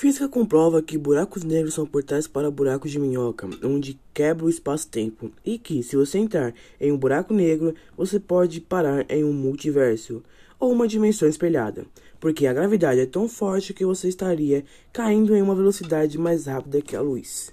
Física comprova que buracos negros são portais para buracos de minhoca, onde quebra o espaço-tempo, e que, se você entrar em um buraco negro, você pode parar em um multiverso ou uma dimensão espelhada, porque a gravidade é tão forte que você estaria caindo em uma velocidade mais rápida que a luz.